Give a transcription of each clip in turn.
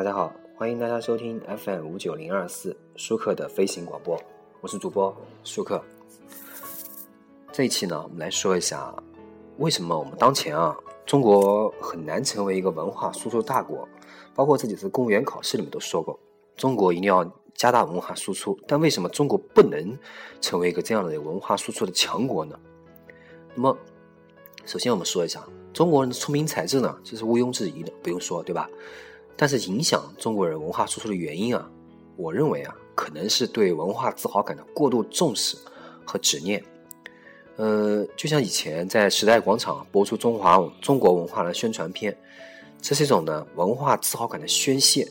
大家好，欢迎大家收听 FM 五九零二四舒克的飞行广播，我是主播舒克。这一期呢，我们来说一下为什么我们当前啊，中国很难成为一个文化输出大国。包括这几次公务员考试里面都说过，中国一定要加大文化输出。但为什么中国不能成为一个这样的文化输出的强国呢？那么，首先我们说一下，中国人的聪明才智呢，这是毋庸置疑的，不用说，对吧？但是影响中国人文化输出的原因啊，我认为啊，可能是对文化自豪感的过度重视和执念。呃，就像以前在时代广场播出中华中国文化的宣传片，这是一种呢文化自豪感的宣泄。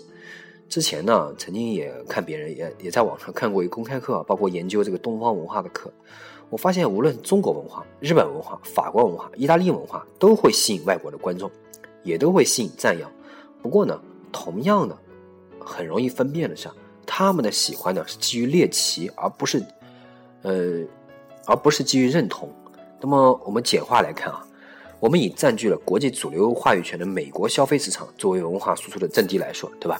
之前呢，曾经也看别人也也在网上看过一公开课，包括研究这个东方文化的课，我发现无论中国文化、日本文化、法国文化、意大利文化，都会吸引外国的观众，也都会吸引赞扬。不过呢。同样的，很容易分辨的是，他们的喜欢呢是基于猎奇，而不是，呃，而不是基于认同。那么我们简化来看啊，我们以占据了国际主流话语权的美国消费市场作为文化输出的阵地来说，对吧？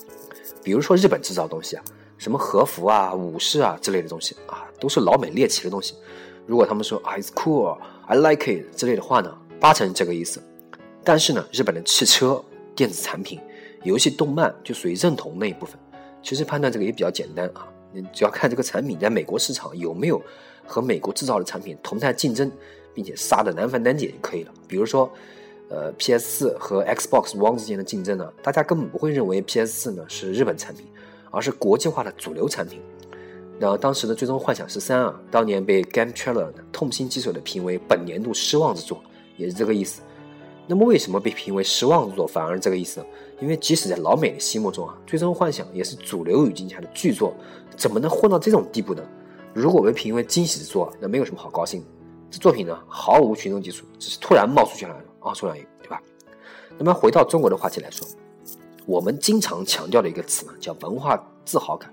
比如说日本制造东西啊，什么和服啊、武士啊之类的东西啊，都是老美猎奇的东西。如果他们说 "It's cool, I like it" 之类的话呢，八成这个意思。但是呢，日本的汽车、电子产品。游戏、动漫就属于认同那一部分。其实判断这个也比较简单啊，你只要看这个产品在美国市场有没有和美国制造的产品同台竞争，并且杀的难分难解就可以了。比如说，呃，PS 四和 Xbox One 之间的竞争呢，大家根本不会认为 PS 四呢是日本产品，而是国际化的主流产品。那当时的《最终幻想十三》啊，当年被 Game Trailer 痛心疾首的评为本年度失望之作，也是这个意思。那么为什么被评为失望之作反而这个意思呢？因为即使在老美的心目中啊，《最终幻想》也是主流语境下的巨作，怎么能混到这种地步呢？如果被评为惊喜之作，那没有什么好高兴的。这作品呢，毫无群众基础，只是突然冒出去了，啊，出来对吧？那么回到中国的话题来说，我们经常强调的一个词呢，叫文化自豪感。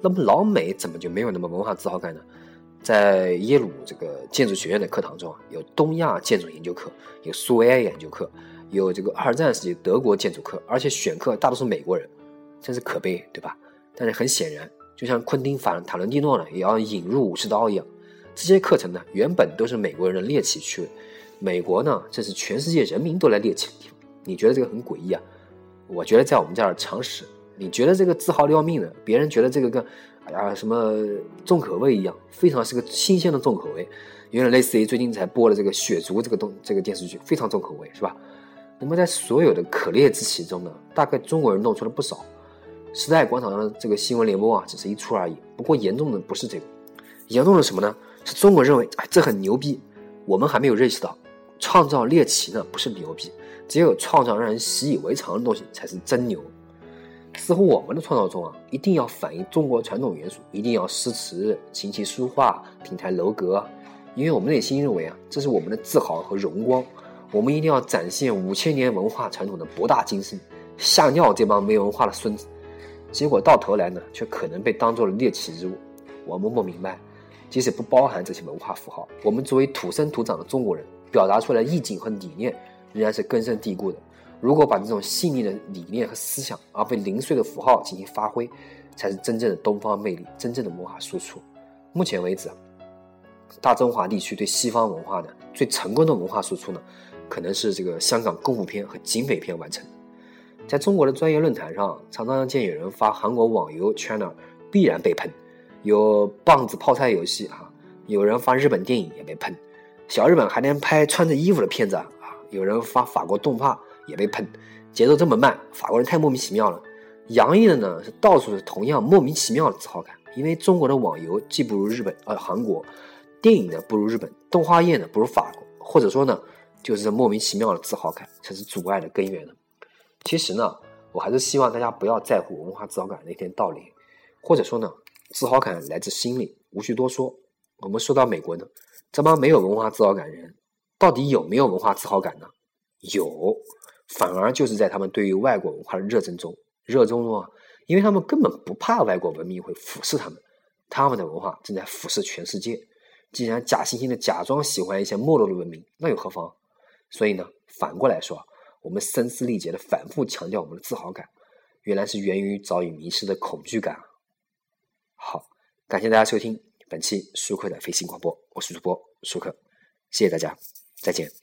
那么老美怎么就没有那么文化自豪感呢？在耶鲁这个建筑学院的课堂中啊，有东亚建筑研究课，有苏维埃研究课，有这个二战时期德国建筑课，而且选课大多数美国人，真是可悲，对吧？但是很显然，就像昆汀·法塔伦蒂诺呢，也要引入武士刀一样，这些课程呢，原本都是美国人的猎奇趣味，美国呢，这是全世界人民都来猎奇的地方。你觉得这个很诡异啊？我觉得在我们这儿常识。你觉得这个自豪的要命的，别人觉得这个跟。哎呀，什么重口味一样，非常是个新鲜的重口味，有点类似于最近才播的这个《血族》这个东这个电视剧，非常重口味，是吧？那么在所有的可猎之奇中呢，大概中国人弄出了不少。时代广场上的这个新闻联播啊，只是一出而已。不过严重的不是这个，严重的什么呢？是中国认为哎这很牛逼，我们还没有认识到，创造猎奇呢不是牛逼，只有创造让人习以为常的东西才是真牛。似乎我们的创造中啊，一定要反映中国传统元素，一定要诗词、琴棋书画、亭台楼阁，因为我们内心认为啊，这是我们的自豪和荣光。我们一定要展现五千年文化传统的博大精深，吓尿这帮没文化的孙子。结果到头来呢，却可能被当做了猎奇之物。我们不明白，即使不包含这些文化符号，我们作为土生土长的中国人，表达出来意境和理念，仍然是根深蒂固的。如果把这种细腻的理念和思想，而被零碎的符号进行发挥，才是真正的东方魅力，真正的文化输出。目前为止，大中华地区对西方文化的最成功的文化输出呢，可能是这个香港功夫片和警匪片完成。在中国的专业论坛上，常常见有人发韩国网游 China，必然被喷；有棒子泡菜游戏啊，有人发日本电影也被喷。小日本还能拍穿着衣服的片子啊，有人发法国动画。也被喷，节奏这么慢，法国人太莫名其妙了。洋溢的呢是到处是同样莫名其妙的自豪感，因为中国的网游既不如日本，呃韩国，电影呢不如日本，动画业呢不如法国，或者说呢就是这莫名其妙的自豪感才是阻碍的根源呢。其实呢，我还是希望大家不要在乎文化自豪感的那天道理，或者说呢，自豪感来自心里，无需多说。我们说到美国呢，这帮没有文化自豪感人，到底有没有文化自豪感呢？有。反而就是在他们对于外国文化的热衷中，热衷中啊，因为他们根本不怕外国文明会腐蚀他们，他们的文化正在腐蚀全世界。既然假惺惺的假装喜欢一些没落的文明，那又何妨？所以呢，反过来说，我们声嘶力竭的反复强调我们的自豪感，原来是源于早已迷失的恐惧感。好，感谢大家收听本期舒克的飞行广播，我是主播舒克，谢谢大家，再见。